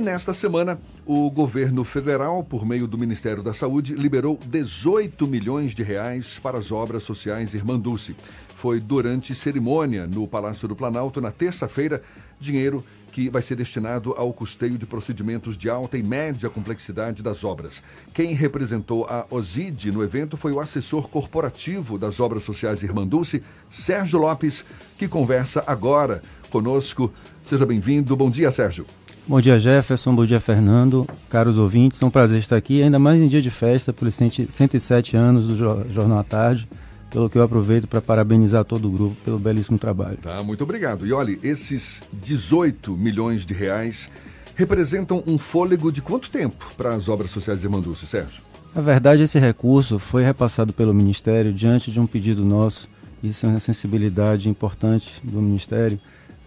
E nesta semana, o governo federal, por meio do Ministério da Saúde, liberou 18 milhões de reais para as obras sociais Irmã Dulce. Foi durante cerimônia no Palácio do Planalto na terça-feira, dinheiro que vai ser destinado ao custeio de procedimentos de alta e média complexidade das obras. Quem representou a OSID no evento foi o assessor corporativo das obras sociais Irmã Dulce, Sérgio Lopes, que conversa agora conosco. Seja bem-vindo. Bom dia, Sérgio. Bom dia, Jefferson. Bom dia, Fernando. Caros ouvintes, é um prazer estar aqui, ainda mais em dia de festa, pelos 107 anos do Jornal à Tarde pelo que eu aproveito para parabenizar todo o grupo pelo belíssimo trabalho. Tá, muito obrigado. E olha, esses 18 milhões de reais representam um fôlego de quanto tempo para as obras sociais de Manduce, Sérgio? Na verdade, esse recurso foi repassado pelo Ministério diante de um pedido nosso, isso é uma sensibilidade importante do Ministério,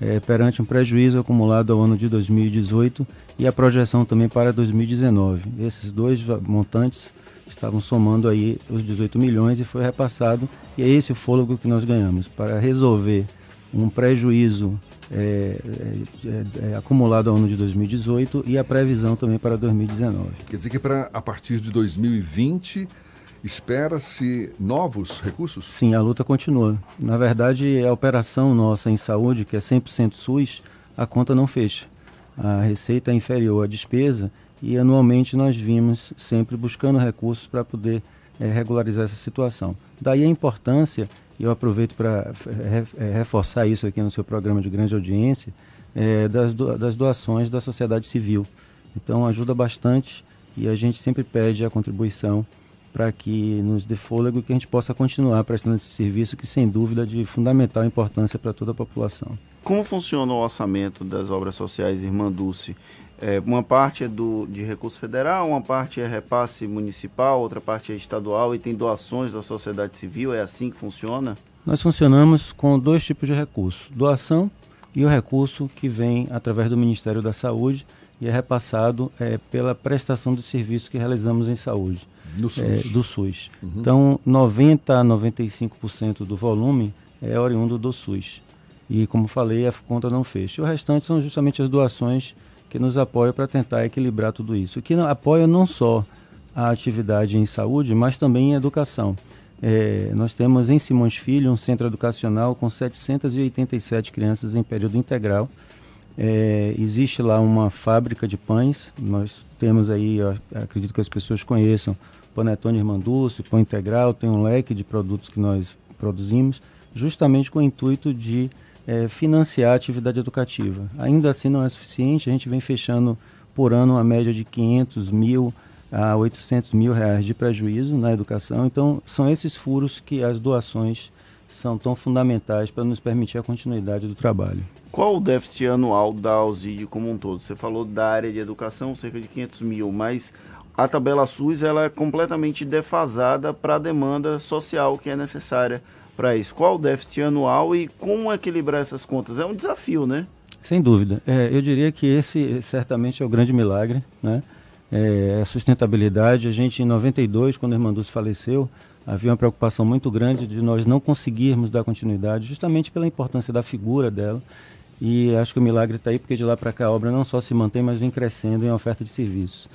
é, perante um prejuízo acumulado ao ano de 2018 e a projeção também para 2019. Esses dois montantes estavam somando aí os 18 milhões e foi repassado. E é esse o fôlego que nós ganhamos para resolver um prejuízo é, é, é, acumulado ao ano de 2018 e a previsão também para 2019. Quer dizer que para a partir de 2020 espera-se novos recursos? Sim, a luta continua. Na verdade, a operação nossa em saúde, que é 100% SUS, a conta não fecha. A receita é inferior à despesa e anualmente nós vimos sempre buscando recursos para poder é, regularizar essa situação. Daí a importância, e eu aproveito para é, reforçar isso aqui no seu programa de grande audiência, é, das, do, das doações da sociedade civil. Então ajuda bastante e a gente sempre pede a contribuição para que nos dê fôlego e que a gente possa continuar prestando esse serviço que sem dúvida é de fundamental importância para toda a população. Como funciona o orçamento das obras sociais Irmã Dulce? É, uma parte é do, de recurso federal, uma parte é repasse municipal, outra parte é estadual e tem doações da sociedade civil. É assim que funciona? Nós funcionamos com dois tipos de recurso: doação e o recurso que vem através do Ministério da Saúde e é repassado é, pela prestação dos serviços que realizamos em saúde. SUS. É, do SUS. Uhum. Então, 90 a 95% do volume é oriundo do SUS. E, como falei, a conta não fecha. O restante são justamente as doações que nos apoiam para tentar equilibrar tudo isso. Que apoia não só a atividade em saúde, mas também em educação. É, nós temos em Simões Filho um centro educacional com 787 crianças em período integral. É, existe lá uma fábrica de pães. Nós temos aí, acredito que as pessoas conheçam, Panetone Irmanduce, Pão Integral, tem um leque de produtos que nós produzimos, justamente com o intuito de é, financiar a atividade educativa. Ainda assim não é suficiente, a gente vem fechando por ano uma média de 500 mil a 800 mil reais de prejuízo na educação. Então, são esses furos que as doações são tão fundamentais para nos permitir a continuidade do trabalho. Qual o déficit anual da Ausídio como um todo? Você falou da área de educação, cerca de 500 mil, mas a tabela SUS ela é completamente defasada para a demanda social que é necessária para isso? Qual o déficit anual e como equilibrar essas contas? É um desafio, né? Sem dúvida. É, eu diria que esse certamente é o grande milagre, né? É, a sustentabilidade. A gente, em 92, quando irmã Dulce faleceu, havia uma preocupação muito grande de nós não conseguirmos dar continuidade, justamente pela importância da figura dela. E acho que o milagre está aí, porque de lá para cá a obra não só se mantém, mas vem crescendo em oferta de serviços.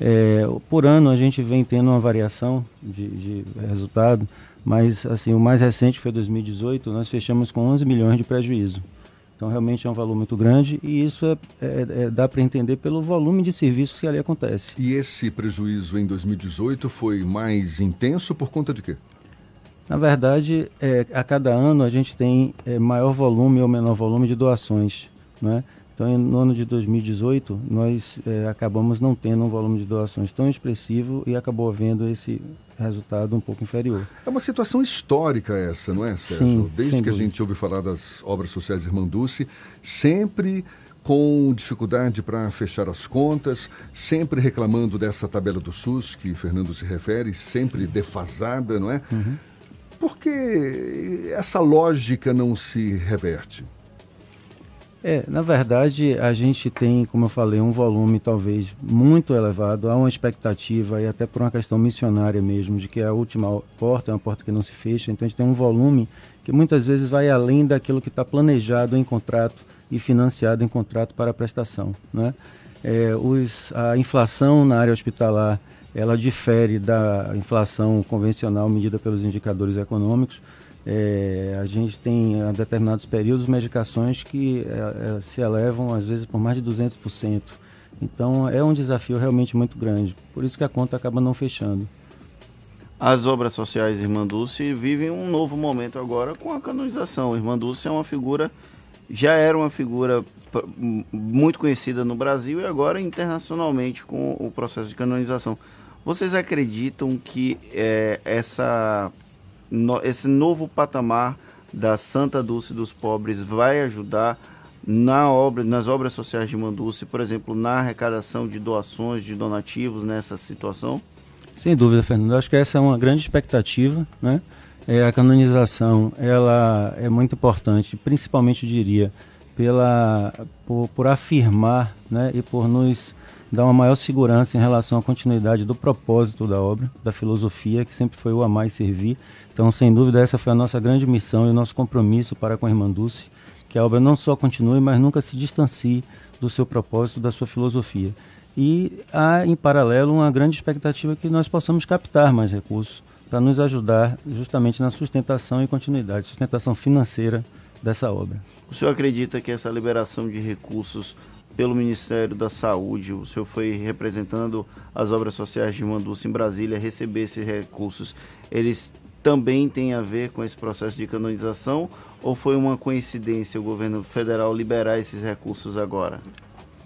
É, por ano a gente vem tendo uma variação de, de resultado mas assim o mais recente foi 2018, nós fechamos com 11 milhões de prejuízo. Então realmente é um valor muito grande e isso é, é, é dá para entender pelo volume de serviços que ali acontece. E esse prejuízo em 2018 foi mais intenso por conta de quê? Na verdade, é, a cada ano a gente tem é, maior volume ou menor volume de doações, né? Então, no ano de 2018, nós é, acabamos não tendo um volume de doações tão expressivo e acabou havendo esse resultado um pouco inferior. É uma situação histórica essa, não é, Sérgio? Sim, Desde que a gente ouve falar das obras sociais Irmanduce, sempre com dificuldade para fechar as contas, sempre reclamando dessa tabela do SUS que Fernando se refere, sempre defasada, não é? Uhum. Por que essa lógica não se reverte? É, na verdade, a gente tem, como eu falei, um volume talvez muito elevado. Há uma expectativa, e até por uma questão missionária mesmo, de que a última porta é uma porta que não se fecha. Então, a gente tem um volume que muitas vezes vai além daquilo que está planejado em contrato e financiado em contrato para prestação. Né? é, os, a inflação na área hospitalar ela difere da inflação convencional medida pelos indicadores econômicos. É, a gente tem, a determinados períodos, medicações que é, é se elevam, às vezes, por mais de 200%. Então, é um desafio realmente muito grande. Por isso que a conta acaba não fechando. As obras sociais Irmã Dulce vivem um novo momento agora com a canonização. Irmã Dulce é uma figura, já era uma figura muito conhecida no Brasil e agora internacionalmente com o processo de canonização. Vocês acreditam que é, essa, no, esse novo patamar da Santa Dulce dos Pobres vai ajudar na obra, nas obras sociais de Manduce, por exemplo, na arrecadação de doações, de donativos nessa situação? Sem dúvida, Fernando. Acho que essa é uma grande expectativa, né? É, a canonização, ela é muito importante, principalmente, eu diria, pela, por, por afirmar né, e por nos dar uma maior segurança em relação à continuidade do propósito da obra, da filosofia, que sempre foi o amar e servir. Então, sem dúvida, essa foi a nossa grande missão e o nosso compromisso para com a Irmã Dulce, que a obra não só continue, mas nunca se distancie do seu propósito, da sua filosofia. E há, em paralelo, uma grande expectativa que nós possamos captar mais recursos para nos ajudar justamente na sustentação e continuidade, sustentação financeira dessa obra. O senhor acredita que essa liberação de recursos pelo Ministério da Saúde, o senhor foi representando as obras sociais de Manduça em Brasília, receber esses recursos, eles também têm a ver com esse processo de canonização ou foi uma coincidência o governo federal liberar esses recursos agora?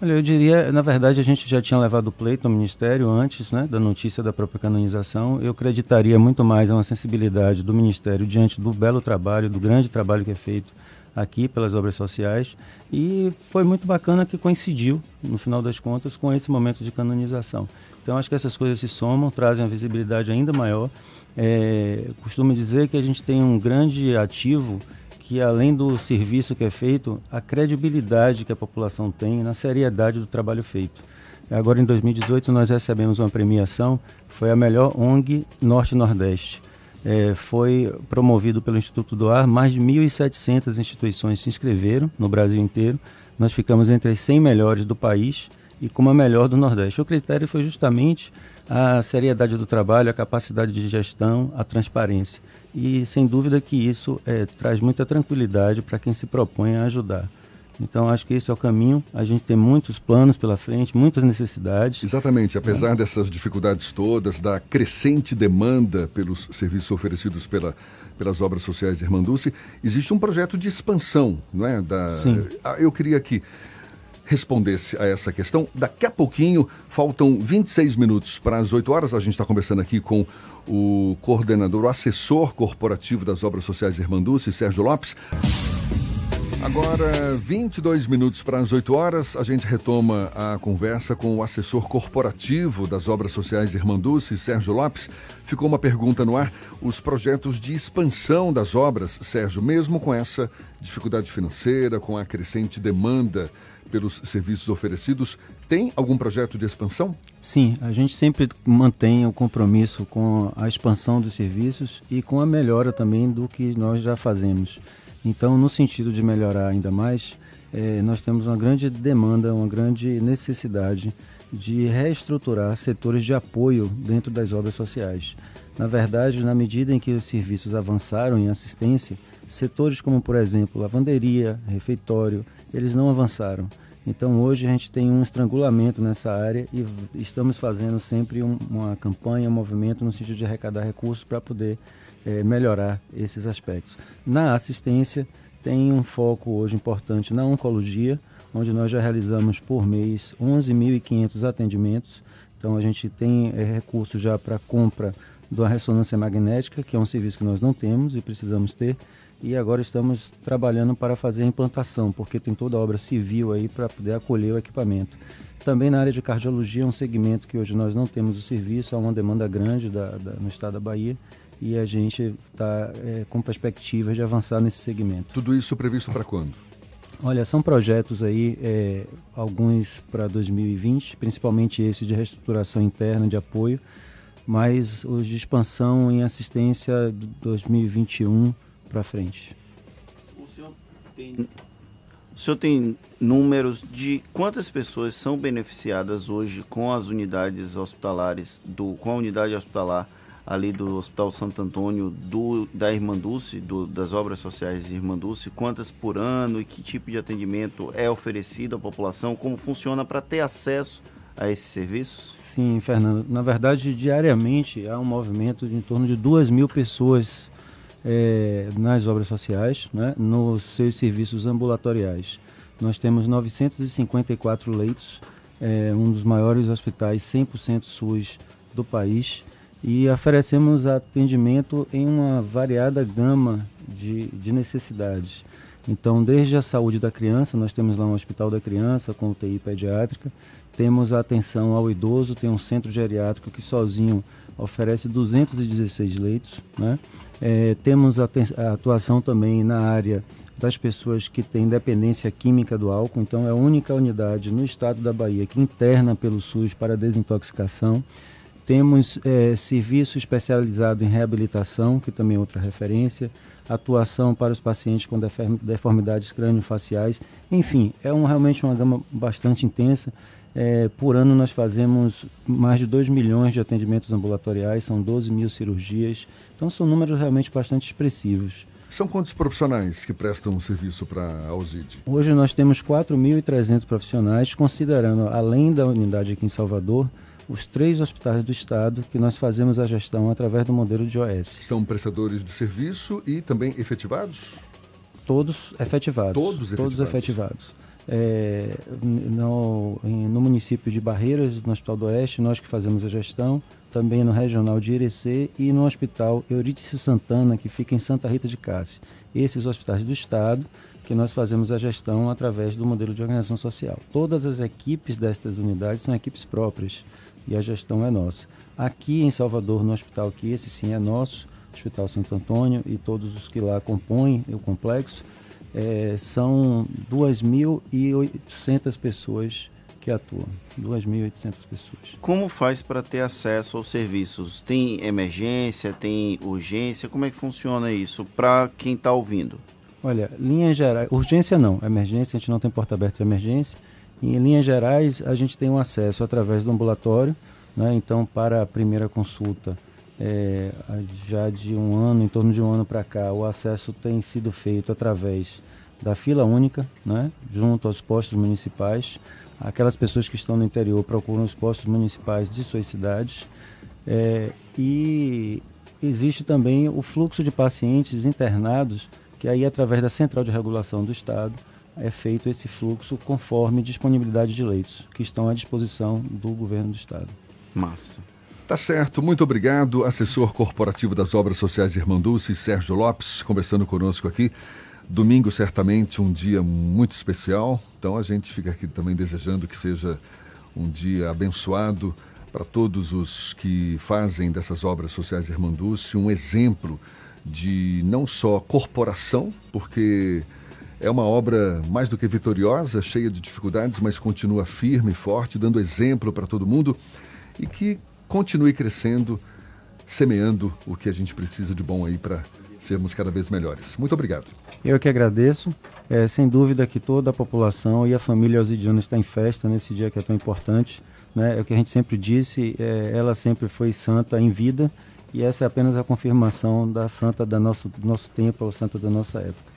Olha, eu diria, na verdade, a gente já tinha levado o pleito ao Ministério antes né, da notícia da própria canonização. Eu acreditaria muito mais a uma sensibilidade do Ministério diante do belo trabalho, do grande trabalho que é feito aqui pelas obras sociais e foi muito bacana que coincidiu, no final das contas, com esse momento de canonização. Então acho que essas coisas se somam, trazem uma visibilidade ainda maior. É, costumo dizer que a gente tem um grande ativo que além do serviço que é feito, a credibilidade que a população tem na seriedade do trabalho feito. Agora em 2018 nós recebemos uma premiação, foi a melhor ONG Norte-Nordeste é, foi promovido pelo Instituto do Ar. Mais de 1.700 instituições se inscreveram no Brasil inteiro. Nós ficamos entre as 100 melhores do país e como a melhor do Nordeste. O critério foi justamente a seriedade do trabalho, a capacidade de gestão, a transparência. E sem dúvida que isso é, traz muita tranquilidade para quem se propõe a ajudar. Então, acho que esse é o caminho. A gente tem muitos planos pela frente, muitas necessidades. Exatamente. Apesar é. dessas dificuldades todas, da crescente demanda pelos serviços oferecidos pela, pelas obras sociais de Irmanduce, existe um projeto de expansão, não é? Da, Sim. Ah, eu queria que respondesse a essa questão. Daqui a pouquinho, faltam 26 minutos para as 8 horas. A gente está conversando aqui com o coordenador, o assessor corporativo das obras sociais Irmanduce, Sérgio Lopes. Agora, 22 minutos para as 8 horas, a gente retoma a conversa com o assessor corporativo das obras sociais Irmanduce, Sérgio Lopes. Ficou uma pergunta no ar: os projetos de expansão das obras, Sérgio, mesmo com essa dificuldade financeira, com a crescente demanda pelos serviços oferecidos, tem algum projeto de expansão? Sim, a gente sempre mantém o compromisso com a expansão dos serviços e com a melhora também do que nós já fazemos. Então, no sentido de melhorar ainda mais, é, nós temos uma grande demanda, uma grande necessidade de reestruturar setores de apoio dentro das obras sociais. Na verdade, na medida em que os serviços avançaram em assistência, setores como, por exemplo, lavanderia, refeitório, eles não avançaram. Então, hoje a gente tem um estrangulamento nessa área e estamos fazendo sempre um, uma campanha, um movimento no sentido de arrecadar recursos para poder é, melhorar esses aspectos. Na assistência, tem um foco hoje importante na oncologia, onde nós já realizamos por mês 11.500 atendimentos. Então, a gente tem é, recursos já para compra da ressonância magnética, que é um serviço que nós não temos e precisamos ter. E agora estamos trabalhando para fazer a implantação, porque tem toda a obra civil aí para poder acolher o equipamento. Também na área de cardiologia, é um segmento que hoje nós não temos o serviço, há uma demanda grande da, da, no estado da Bahia e a gente está é, com perspectivas de avançar nesse segmento. Tudo isso previsto para quando? Olha, são projetos aí, é, alguns para 2020, principalmente esse de reestruturação interna de apoio, mas os de expansão em assistência de 2021 para frente. O senhor tem O senhor tem números de quantas pessoas são beneficiadas hoje com as unidades hospitalares, do, com a unidade hospitalar ali do Hospital Santo Antônio, do, da Irmã Dulce, do, das obras sociais de Irmã Dulce, quantas por ano e que tipo de atendimento é oferecido à população, como funciona para ter acesso a esses serviços? Sim, Fernando. Na verdade, diariamente há um movimento de em torno de duas mil pessoas é, nas obras sociais, né, nos seus serviços ambulatoriais. Nós temos 954 leitos, é, um dos maiores hospitais 100% SUS do país e oferecemos atendimento em uma variada gama de, de necessidades. Então, desde a saúde da criança, nós temos lá um hospital da criança com UTI pediátrica, temos a atenção ao idoso, tem um centro geriátrico que sozinho oferece 216 leitos. Né? É, temos a, atuação também na área das pessoas que têm dependência química do álcool, então é a única unidade no estado da Bahia que interna pelo SUS para desintoxicação. Temos é, serviço especializado em reabilitação, que também é outra referência, atuação para os pacientes com deformidades crânio-faciais. Enfim, é um, realmente uma gama bastante intensa. É, por ano nós fazemos mais de 2 milhões de atendimentos ambulatoriais, são 12 mil cirurgias. Então são números realmente bastante expressivos. São quantos profissionais que prestam serviço para a Alzide? Hoje nós temos 4.300 profissionais, considerando, além da unidade aqui em Salvador, os três hospitais do estado que nós fazemos a gestão através do modelo de OS. São prestadores de serviço e também efetivados? Todos efetivados. Todos efetivados. Todos efetivados. É, no, em, no, município de Barreiras, no Hospital do Oeste, nós que fazemos a gestão, também no Regional de Irecê e no Hospital Eurídice Santana, que fica em Santa Rita de Cássia. Esses hospitais do Estado que nós fazemos a gestão através do modelo de organização social. Todas as equipes destas unidades são equipes próprias e a gestão é nossa. Aqui em Salvador, no hospital que esse sim é nosso, Hospital Santo Antônio e todos os que lá compõem o complexo, é, são 2.800 pessoas que atuam. 2.800 pessoas. Como faz para ter acesso aos serviços? Tem emergência, tem urgência? Como é que funciona isso para quem está ouvindo? Olha, linhas gerais, urgência não, emergência, a gente não tem porta aberta de emergência. Em linhas gerais, a gente tem um acesso através do ambulatório, né? então para a primeira consulta, é, já de um ano, em torno de um ano para cá, o acesso tem sido feito através da fila única, né? junto aos postos municipais. Aquelas pessoas que estão no interior procuram os postos municipais de suas cidades. É, e existe também o fluxo de pacientes internados, que aí através da Central de Regulação do Estado, é feito esse fluxo conforme disponibilidade de leitos que estão à disposição do governo do estado. Massa. Tá certo, muito obrigado, assessor corporativo das obras sociais Irmanduce, Sérgio Lopes, conversando conosco aqui. Domingo, certamente, um dia muito especial, então a gente fica aqui também desejando que seja um dia abençoado para todos os que fazem dessas obras sociais Irmanduce um exemplo de não só corporação, porque é uma obra mais do que vitoriosa, cheia de dificuldades, mas continua firme e forte, dando exemplo para todo mundo e que continue crescendo, semeando o que a gente precisa de bom aí para sermos cada vez melhores. Muito obrigado. Eu que agradeço. É, sem dúvida que toda a população e a família Alzidiana está em festa nesse dia que é tão importante. Né? É o que a gente sempre disse, é, ela sempre foi santa em vida e essa é apenas a confirmação da santa da nosso, do nosso tempo, a santa da nossa época.